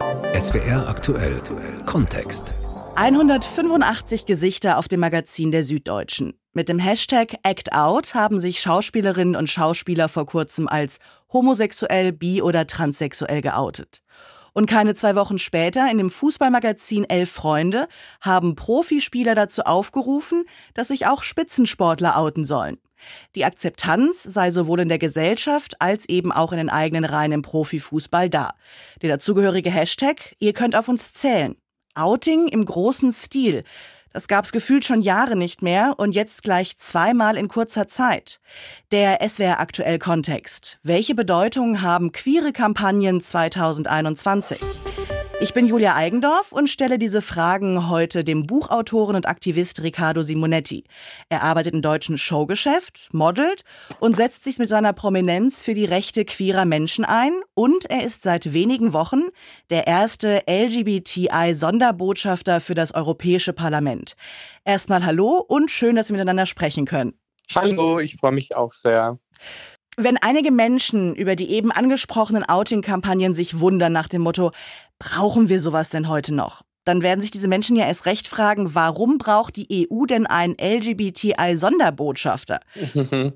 SWR aktuell Kontext. 185 Gesichter auf dem Magazin der Süddeutschen. Mit dem Hashtag ActOut haben sich Schauspielerinnen und Schauspieler vor kurzem als homosexuell, bi- oder transsexuell geoutet. Und keine zwei Wochen später in dem Fußballmagazin Elf Freunde haben Profispieler dazu aufgerufen, dass sich auch Spitzensportler outen sollen. Die Akzeptanz sei sowohl in der Gesellschaft als eben auch in den eigenen Reihen im Profifußball da. Der dazugehörige Hashtag, ihr könnt auf uns zählen. Outing im großen Stil. Das gab's gefühlt schon Jahre nicht mehr und jetzt gleich zweimal in kurzer Zeit. Der SWR aktuell Kontext. Welche Bedeutung haben queere Kampagnen 2021? Ich bin Julia Eigendorf und stelle diese Fragen heute dem Buchautoren und Aktivist Riccardo Simonetti. Er arbeitet im deutschen Showgeschäft, modelt und setzt sich mit seiner Prominenz für die Rechte queerer Menschen ein und er ist seit wenigen Wochen der erste LGBTI-Sonderbotschafter für das Europäische Parlament. Erstmal hallo und schön, dass wir miteinander sprechen können. Hallo, ich freue mich auch sehr. Wenn einige Menschen über die eben angesprochenen Outing-Kampagnen sich wundern nach dem Motto, brauchen wir sowas denn heute noch? Dann werden sich diese Menschen ja erst recht fragen, warum braucht die EU denn einen LGBTI-Sonderbotschafter?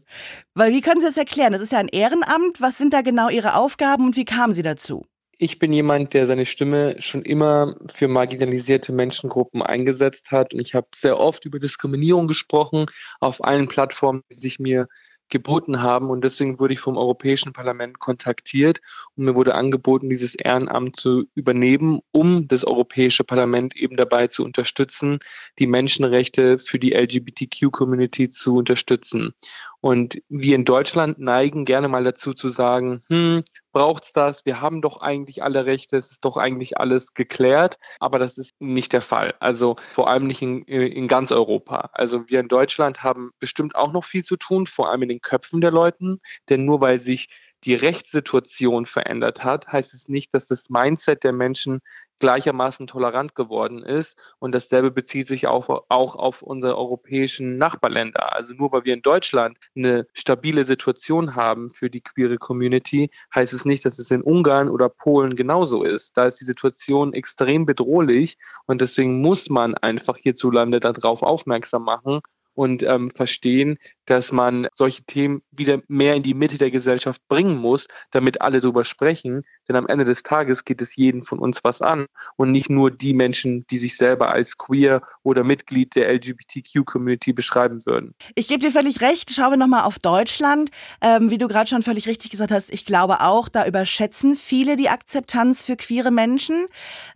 Weil wie können Sie das erklären? Das ist ja ein Ehrenamt. Was sind da genau Ihre Aufgaben und wie kamen Sie dazu? Ich bin jemand, der seine Stimme schon immer für marginalisierte Menschengruppen eingesetzt hat und ich habe sehr oft über Diskriminierung gesprochen auf allen Plattformen, die sich mir geboten haben. Und deswegen wurde ich vom Europäischen Parlament kontaktiert und mir wurde angeboten, dieses Ehrenamt zu übernehmen, um das Europäische Parlament eben dabei zu unterstützen, die Menschenrechte für die LGBTQ-Community zu unterstützen. Und wir in Deutschland neigen gerne mal dazu zu sagen, hm, braucht's das? Wir haben doch eigentlich alle Rechte, es ist doch eigentlich alles geklärt. Aber das ist nicht der Fall. Also vor allem nicht in, in ganz Europa. Also wir in Deutschland haben bestimmt auch noch viel zu tun, vor allem in den Köpfen der Leuten. Denn nur weil sich die Rechtssituation verändert hat, heißt es nicht, dass das Mindset der Menschen gleichermaßen tolerant geworden ist. Und dasselbe bezieht sich auch, auch auf unsere europäischen Nachbarländer. Also nur weil wir in Deutschland eine stabile Situation haben für die queere Community, heißt es nicht, dass es in Ungarn oder Polen genauso ist. Da ist die Situation extrem bedrohlich und deswegen muss man einfach hierzulande darauf aufmerksam machen und ähm, verstehen, dass man solche Themen wieder mehr in die Mitte der Gesellschaft bringen muss, damit alle darüber sprechen. Denn am Ende des Tages geht es jeden von uns was an und nicht nur die Menschen, die sich selber als queer oder Mitglied der LGBTQ-Community beschreiben würden. Ich gebe dir völlig recht. Schauen wir nochmal auf Deutschland. Ähm, wie du gerade schon völlig richtig gesagt hast, ich glaube auch, da überschätzen viele die Akzeptanz für queere Menschen.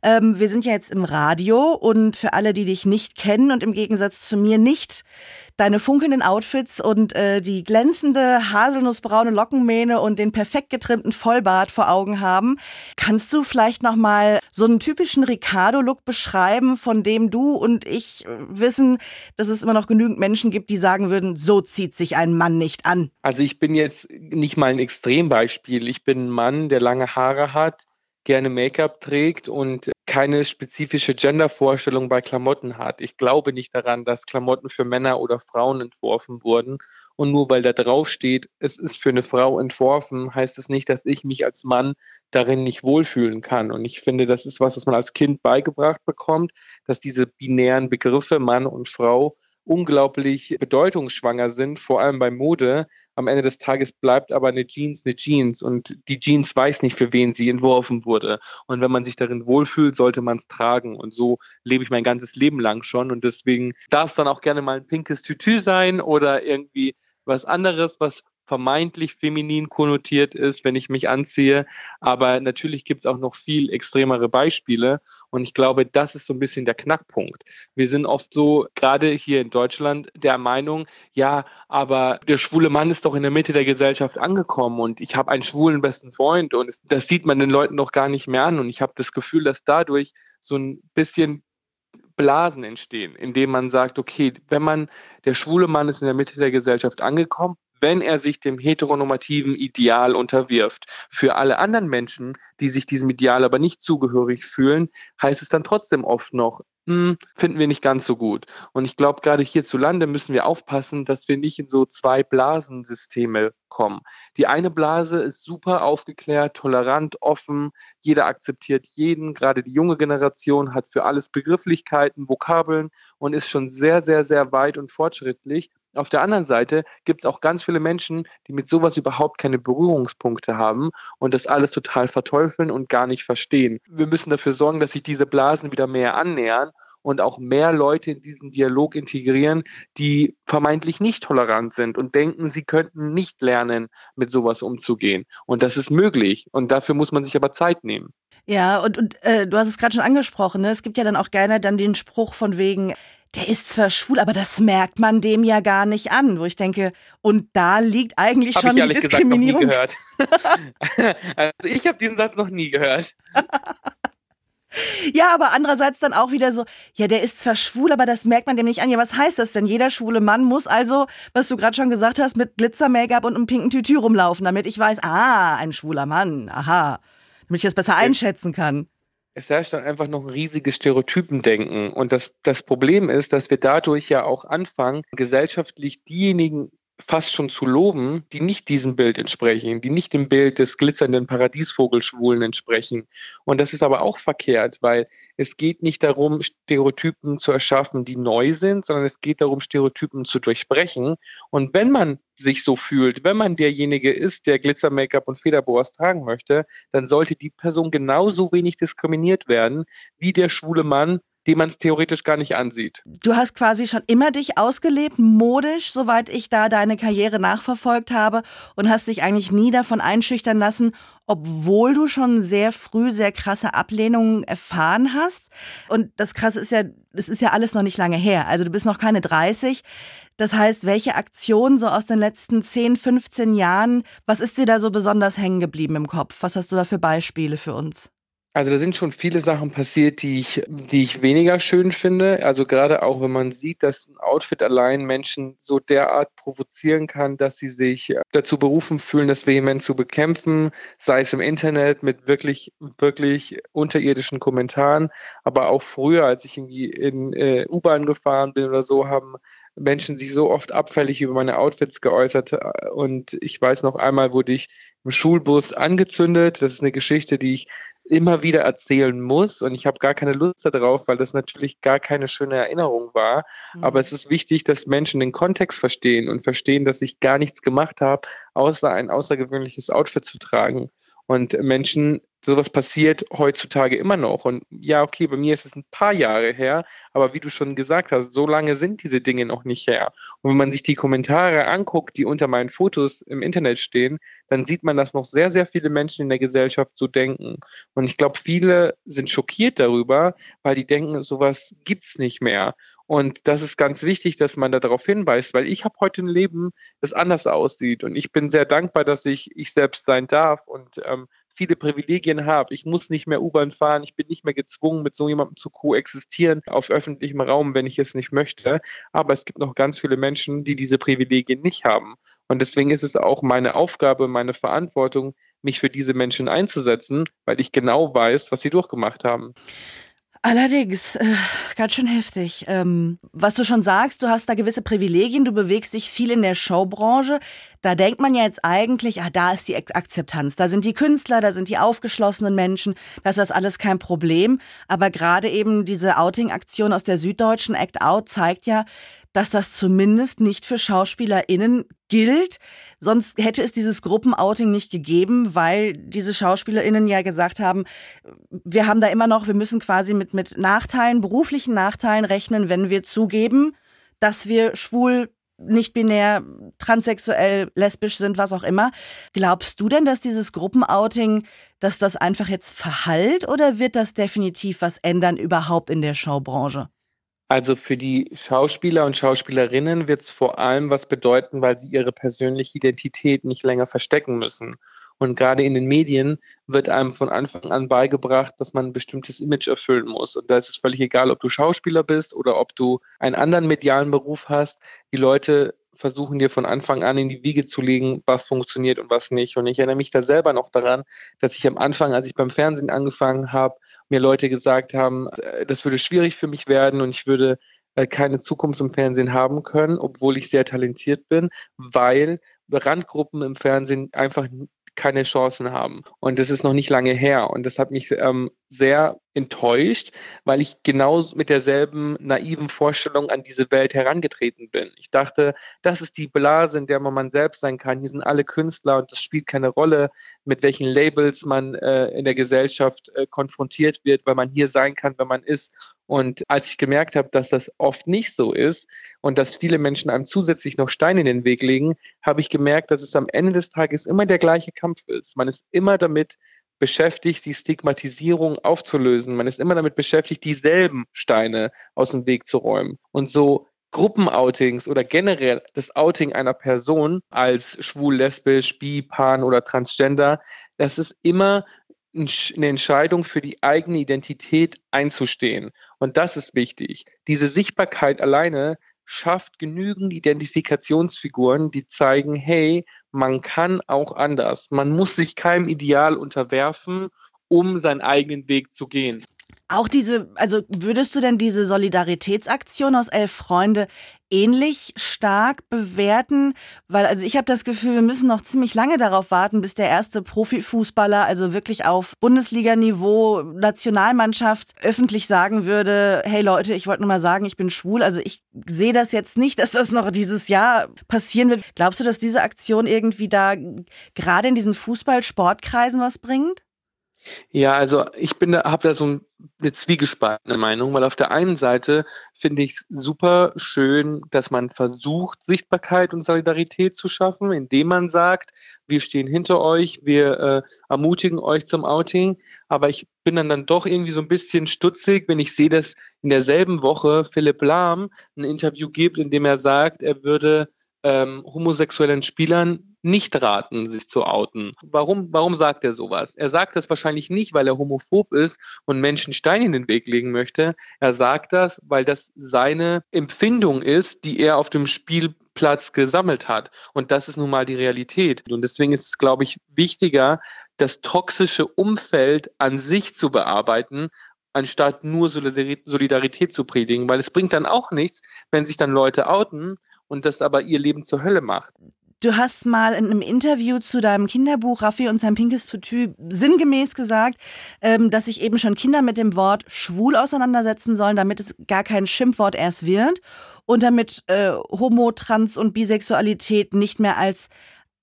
Ähm, wir sind ja jetzt im Radio und für alle, die dich nicht kennen und im Gegensatz zu mir nicht deine funkelnden Outfits und äh, die glänzende haselnussbraune Lockenmähne und den perfekt getrimmten Vollbart vor Augen haben. Kannst du vielleicht noch mal so einen typischen Ricardo-Look beschreiben, von dem du und ich wissen, dass es immer noch genügend Menschen gibt, die sagen würden, so zieht sich ein Mann nicht an? Also ich bin jetzt nicht mal ein Extrembeispiel. Ich bin ein Mann, der lange Haare hat, gerne Make-up trägt und keine spezifische Gendervorstellung bei Klamotten hat. Ich glaube nicht daran, dass Klamotten für Männer oder Frauen entworfen wurden. Und nur weil da drauf steht, es ist für eine Frau entworfen, heißt es nicht, dass ich mich als Mann darin nicht wohlfühlen kann. Und ich finde, das ist was, was man als Kind beigebracht bekommt, dass diese binären Begriffe Mann und Frau unglaublich bedeutungsschwanger sind, vor allem bei Mode. Am Ende des Tages bleibt aber eine Jeans eine Jeans und die Jeans weiß nicht, für wen sie entworfen wurde. Und wenn man sich darin wohlfühlt, sollte man es tragen. Und so lebe ich mein ganzes Leben lang schon. Und deswegen darf es dann auch gerne mal ein pinkes Tütü sein oder irgendwie was anderes, was vermeintlich feminin konnotiert ist, wenn ich mich anziehe. Aber natürlich gibt es auch noch viel extremere Beispiele. Und ich glaube, das ist so ein bisschen der Knackpunkt. Wir sind oft so, gerade hier in Deutschland, der Meinung, ja, aber der schwule Mann ist doch in der Mitte der Gesellschaft angekommen und ich habe einen schwulen besten Freund und das sieht man den Leuten doch gar nicht mehr an. Und ich habe das Gefühl, dass dadurch so ein bisschen Blasen entstehen, indem man sagt, okay, wenn man, der schwule Mann ist in der Mitte der Gesellschaft angekommen, wenn er sich dem heteronormativen Ideal unterwirft. Für alle anderen Menschen, die sich diesem Ideal aber nicht zugehörig fühlen, heißt es dann trotzdem oft noch, hm, finden wir nicht ganz so gut. Und ich glaube, gerade hierzulande müssen wir aufpassen, dass wir nicht in so zwei Blasensysteme kommen. Die eine Blase ist super aufgeklärt, tolerant, offen, jeder akzeptiert jeden, gerade die junge Generation hat für alles Begrifflichkeiten, Vokabeln und ist schon sehr, sehr, sehr weit und fortschrittlich. Auf der anderen Seite gibt es auch ganz viele Menschen, die mit sowas überhaupt keine Berührungspunkte haben und das alles total verteufeln und gar nicht verstehen. Wir müssen dafür sorgen, dass sich diese Blasen wieder mehr annähern und auch mehr Leute in diesen Dialog integrieren, die vermeintlich nicht tolerant sind und denken, sie könnten nicht lernen, mit sowas umzugehen. Und das ist möglich. Und dafür muss man sich aber Zeit nehmen. Ja, und, und äh, du hast es gerade schon angesprochen, ne? es gibt ja dann auch gerne dann den Spruch von wegen, der ist zwar schwul, aber das merkt man dem ja gar nicht an, wo ich denke, und da liegt eigentlich Hab schon ich die Diskriminierung. Gesagt, noch nie gehört. also ich habe diesen Satz noch nie gehört. Ja, aber andererseits dann auch wieder so, ja, der ist zwar schwul, aber das merkt man dem nicht an. Ja, was heißt das denn? Jeder schwule Mann muss also, was du gerade schon gesagt hast, mit Glitzer-Make-up und einem pinken Tütü rumlaufen, damit ich weiß, ah, ein schwuler Mann, aha, damit ich das besser einschätzen kann es herrscht dann einfach noch ein riesiges Stereotypendenken. Und das, das Problem ist, dass wir dadurch ja auch anfangen, gesellschaftlich diejenigen fast schon zu loben, die nicht diesem Bild entsprechen, die nicht dem Bild des glitzernden Paradiesvogelschwulen entsprechen. Und das ist aber auch verkehrt, weil es geht nicht darum, Stereotypen zu erschaffen, die neu sind, sondern es geht darum, Stereotypen zu durchbrechen. Und wenn man sich so fühlt, wenn man derjenige ist, der Glitzer-Make-up und Federboas tragen möchte, dann sollte die Person genauso wenig diskriminiert werden wie der schwule Mann, die man theoretisch gar nicht ansieht. Du hast quasi schon immer dich ausgelebt, modisch, soweit ich da deine Karriere nachverfolgt habe und hast dich eigentlich nie davon einschüchtern lassen, obwohl du schon sehr früh sehr krasse Ablehnungen erfahren hast. Und das Krasse ist ja, das ist ja alles noch nicht lange her. Also du bist noch keine 30. Das heißt, welche Aktion so aus den letzten 10, 15 Jahren, was ist dir da so besonders hängen geblieben im Kopf? Was hast du da für Beispiele für uns? Also da sind schon viele Sachen passiert, die ich, die ich weniger schön finde. Also gerade auch, wenn man sieht, dass ein Outfit allein Menschen so derart provozieren kann, dass sie sich dazu berufen fühlen, das vehement zu bekämpfen, sei es im Internet mit wirklich, wirklich unterirdischen Kommentaren, aber auch früher, als ich irgendwie in äh, U-Bahn gefahren bin oder so, haben Menschen sich so oft abfällig über meine Outfits geäußert. Und ich weiß noch einmal wurde ich im Schulbus angezündet. Das ist eine Geschichte, die ich immer wieder erzählen muss und ich habe gar keine Lust darauf, weil das natürlich gar keine schöne Erinnerung war. Mhm. Aber es ist wichtig, dass Menschen den Kontext verstehen und verstehen, dass ich gar nichts gemacht habe, außer ein außergewöhnliches Outfit zu tragen. Und Menschen sowas passiert heutzutage immer noch. Und ja, okay, bei mir ist es ein paar Jahre her, aber wie du schon gesagt hast, so lange sind diese Dinge noch nicht her. Und wenn man sich die Kommentare anguckt, die unter meinen Fotos im Internet stehen, dann sieht man, dass noch sehr, sehr viele Menschen in der Gesellschaft so denken. Und ich glaube, viele sind schockiert darüber, weil die denken, sowas gibt's nicht mehr. Und das ist ganz wichtig, dass man darauf hinweist, weil ich habe heute ein Leben, das anders aussieht. Und ich bin sehr dankbar, dass ich ich selbst sein darf und ähm, viele Privilegien habe. Ich muss nicht mehr U-Bahn fahren, ich bin nicht mehr gezwungen, mit so jemandem zu koexistieren auf öffentlichem Raum, wenn ich es nicht möchte. Aber es gibt noch ganz viele Menschen, die diese Privilegien nicht haben. Und deswegen ist es auch meine Aufgabe, meine Verantwortung, mich für diese Menschen einzusetzen, weil ich genau weiß, was sie durchgemacht haben. Allerdings, äh, ganz schön heftig. Ähm, was du schon sagst, du hast da gewisse Privilegien, du bewegst dich viel in der Showbranche. Da denkt man ja jetzt eigentlich, ah, da ist die Akzeptanz, da sind die Künstler, da sind die aufgeschlossenen Menschen, das ist alles kein Problem. Aber gerade eben diese Outing-Aktion aus der Süddeutschen Act Out zeigt ja, dass das zumindest nicht für SchauspielerInnen gilt. Sonst hätte es dieses Gruppenouting nicht gegeben, weil diese SchauspielerInnen ja gesagt haben, wir haben da immer noch, wir müssen quasi mit, mit Nachteilen, beruflichen Nachteilen rechnen, wenn wir zugeben, dass wir schwul, nicht binär, transsexuell, lesbisch sind, was auch immer. Glaubst du denn, dass dieses Gruppenouting, dass das einfach jetzt verhallt oder wird das definitiv was ändern überhaupt in der Showbranche? Also für die Schauspieler und Schauspielerinnen wird es vor allem was bedeuten, weil sie ihre persönliche Identität nicht länger verstecken müssen. Und gerade in den Medien wird einem von Anfang an beigebracht, dass man ein bestimmtes Image erfüllen muss. Und da ist es völlig egal, ob du Schauspieler bist oder ob du einen anderen medialen Beruf hast. Die Leute versuchen dir von Anfang an in die Wiege zu legen, was funktioniert und was nicht. Und ich erinnere mich da selber noch daran, dass ich am Anfang, als ich beim Fernsehen angefangen habe, mir Leute gesagt haben, äh, das würde schwierig für mich werden und ich würde äh, keine Zukunft im Fernsehen haben können, obwohl ich sehr talentiert bin, weil Randgruppen im Fernsehen einfach keine Chancen haben. Und das ist noch nicht lange her. Und das hat mich ähm, sehr enttäuscht, weil ich genau mit derselben naiven Vorstellung an diese Welt herangetreten bin. Ich dachte, das ist die Blase, in der man selbst sein kann. Hier sind alle Künstler und es spielt keine Rolle, mit welchen Labels man äh, in der Gesellschaft äh, konfrontiert wird, weil man hier sein kann, wenn man ist. Und als ich gemerkt habe, dass das oft nicht so ist und dass viele Menschen einem zusätzlich noch Steine in den Weg legen, habe ich gemerkt, dass es am Ende des Tages immer der gleiche Kampf ist. Man ist immer damit beschäftigt, die Stigmatisierung aufzulösen. Man ist immer damit beschäftigt, dieselben Steine aus dem Weg zu räumen. Und so Gruppenoutings oder generell das Outing einer Person als schwul, lesbisch, bi, pan oder transgender, das ist immer eine Entscheidung für die eigene Identität einzustehen. Und das ist wichtig. Diese Sichtbarkeit alleine schafft genügend Identifikationsfiguren, die zeigen, hey, man kann auch anders. Man muss sich keinem Ideal unterwerfen, um seinen eigenen Weg zu gehen. Auch diese, also würdest du denn diese Solidaritätsaktion aus Elf Freunde ähnlich stark bewerten? Weil, also ich habe das Gefühl, wir müssen noch ziemlich lange darauf warten, bis der erste Profifußballer, also wirklich auf Bundesliga-Niveau, Nationalmannschaft, öffentlich sagen würde, hey Leute, ich wollte nur mal sagen, ich bin schwul. Also ich sehe das jetzt nicht, dass das noch dieses Jahr passieren wird. Glaubst du, dass diese Aktion irgendwie da gerade in diesen Fußball-Sportkreisen was bringt? Ja, also ich bin da, habe da so eine zwiegespaltene Meinung, weil auf der einen Seite finde ich es super schön, dass man versucht, Sichtbarkeit und Solidarität zu schaffen, indem man sagt, wir stehen hinter euch, wir äh, ermutigen euch zum Outing. Aber ich bin dann, dann doch irgendwie so ein bisschen stutzig, wenn ich sehe, dass in derselben Woche Philipp Lahm ein Interview gibt, in dem er sagt, er würde ähm, homosexuellen Spielern nicht raten, sich zu outen. Warum, warum sagt er sowas? Er sagt das wahrscheinlich nicht, weil er homophob ist und Menschen Steine in den Weg legen möchte. Er sagt das, weil das seine Empfindung ist, die er auf dem Spielplatz gesammelt hat. Und das ist nun mal die Realität. Und deswegen ist es, glaube ich, wichtiger, das toxische Umfeld an sich zu bearbeiten, anstatt nur Solidarität zu predigen, weil es bringt dann auch nichts, wenn sich dann Leute outen und das aber ihr Leben zur Hölle macht. Du hast mal in einem Interview zu deinem Kinderbuch Raffi und sein pinkes Tutü sinngemäß gesagt, ähm, dass sich eben schon Kinder mit dem Wort schwul auseinandersetzen sollen, damit es gar kein Schimpfwort erst wird und damit äh, Homo, Trans und Bisexualität nicht mehr als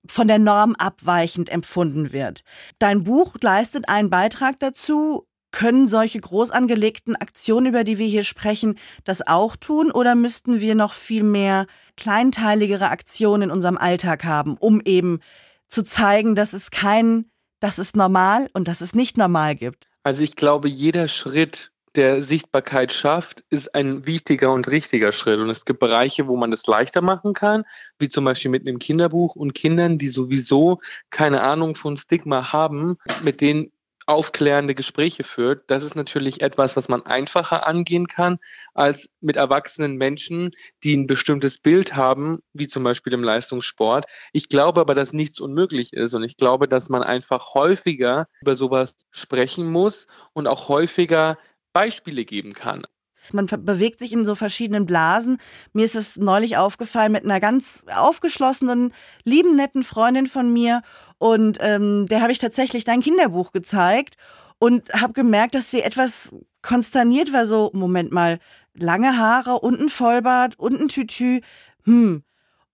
von der Norm abweichend empfunden wird. Dein Buch leistet einen Beitrag dazu. Können solche groß angelegten Aktionen, über die wir hier sprechen, das auch tun oder müssten wir noch viel mehr kleinteiligere Aktionen in unserem Alltag haben, um eben zu zeigen, dass es kein, dass es normal und dass es nicht normal gibt? Also ich glaube, jeder Schritt, der Sichtbarkeit schafft, ist ein wichtiger und richtiger Schritt. Und es gibt Bereiche, wo man das leichter machen kann, wie zum Beispiel mit einem Kinderbuch und Kindern, die sowieso keine Ahnung von Stigma haben, mit denen aufklärende Gespräche führt, das ist natürlich etwas, was man einfacher angehen kann als mit erwachsenen Menschen, die ein bestimmtes Bild haben, wie zum Beispiel im Leistungssport. Ich glaube aber, dass nichts unmöglich ist und ich glaube, dass man einfach häufiger über sowas sprechen muss und auch häufiger Beispiele geben kann. Man bewegt sich in so verschiedenen Blasen. Mir ist es neulich aufgefallen mit einer ganz aufgeschlossenen, lieben, netten Freundin von mir. Und ähm, der habe ich tatsächlich dein Kinderbuch gezeigt und habe gemerkt, dass sie etwas konsterniert war. So, Moment mal, lange Haare und ein Vollbart und ein Tütü. Hm.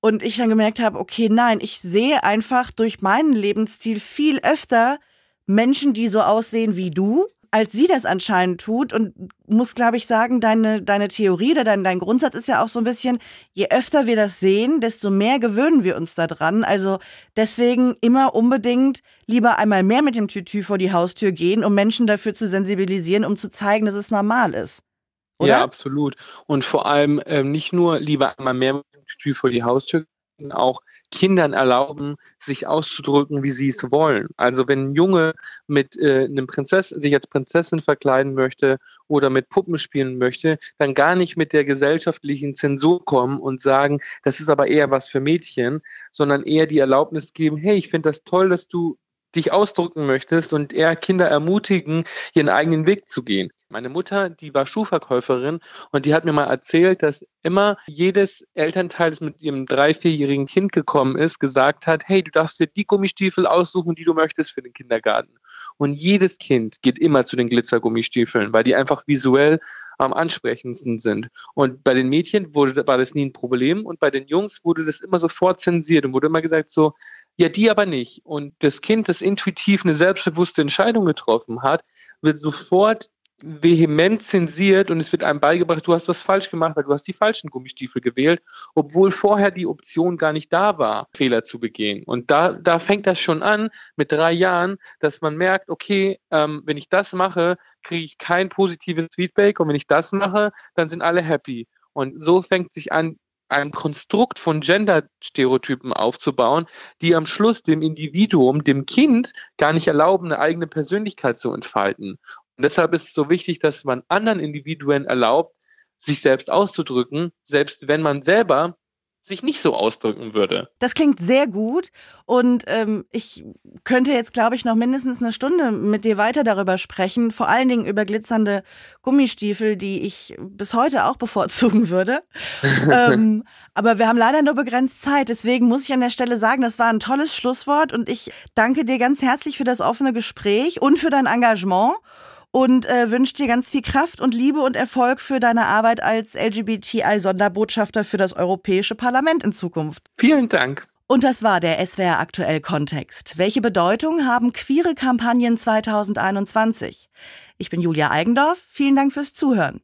Und ich dann gemerkt habe, okay, nein, ich sehe einfach durch meinen Lebensstil viel öfter Menschen, die so aussehen wie du als sie das anscheinend tut und muss, glaube ich, sagen, deine, deine Theorie oder dein, dein Grundsatz ist ja auch so ein bisschen, je öfter wir das sehen, desto mehr gewöhnen wir uns daran. Also deswegen immer unbedingt lieber einmal mehr mit dem Tütü vor die Haustür gehen, um Menschen dafür zu sensibilisieren, um zu zeigen, dass es normal ist. Oder? Ja, absolut. Und vor allem ähm, nicht nur lieber einmal mehr mit dem Tütü vor die Haustür auch Kindern erlauben, sich auszudrücken, wie sie es wollen. Also wenn ein Junge mit äh, einem Prinzess sich als Prinzessin verkleiden möchte oder mit Puppen spielen möchte, dann gar nicht mit der gesellschaftlichen Zensur kommen und sagen, das ist aber eher was für Mädchen, sondern eher die Erlaubnis geben, hey, ich finde das toll, dass du dich ausdrücken möchtest und eher Kinder ermutigen, ihren eigenen Weg zu gehen. Meine Mutter, die war Schuhverkäuferin und die hat mir mal erzählt, dass immer jedes Elternteil, das mit ihrem drei-, vierjährigen Kind gekommen ist, gesagt hat, hey, du darfst dir die Gummistiefel aussuchen, die du möchtest für den Kindergarten. Und jedes Kind geht immer zu den Glitzergummistiefeln, weil die einfach visuell am ansprechendsten sind. Und bei den Mädchen wurde, war das nie ein Problem und bei den Jungs wurde das immer sofort zensiert und wurde immer gesagt so, ja, die aber nicht. Und das Kind, das intuitiv eine selbstbewusste Entscheidung getroffen hat, wird sofort vehement zensiert und es wird einem beigebracht, du hast was falsch gemacht, weil du hast die falschen Gummistiefel gewählt, obwohl vorher die Option gar nicht da war, Fehler zu begehen. Und da, da fängt das schon an mit drei Jahren, dass man merkt, okay, ähm, wenn ich das mache, kriege ich kein positives Feedback und wenn ich das mache, dann sind alle happy. Und so fängt sich an, ein Konstrukt von Gender-Stereotypen aufzubauen, die am Schluss dem Individuum, dem Kind gar nicht erlauben, eine eigene Persönlichkeit zu entfalten. Und deshalb ist es so wichtig, dass man anderen Individuen erlaubt, sich selbst auszudrücken, selbst wenn man selber sich nicht so ausdrücken würde. Das klingt sehr gut und ähm, ich könnte jetzt, glaube ich, noch mindestens eine Stunde mit dir weiter darüber sprechen, vor allen Dingen über glitzernde Gummistiefel, die ich bis heute auch bevorzugen würde. ähm, aber wir haben leider nur begrenzt Zeit, deswegen muss ich an der Stelle sagen, das war ein tolles Schlusswort und ich danke dir ganz herzlich für das offene Gespräch und für dein Engagement und äh, wünsche dir ganz viel Kraft und Liebe und Erfolg für deine Arbeit als LGBTI-Sonderbotschafter für das Europäische Parlament in Zukunft. Vielen Dank. Und das war der SWR aktuell Kontext. Welche Bedeutung haben queere Kampagnen 2021? Ich bin Julia Eigendorf. Vielen Dank fürs Zuhören.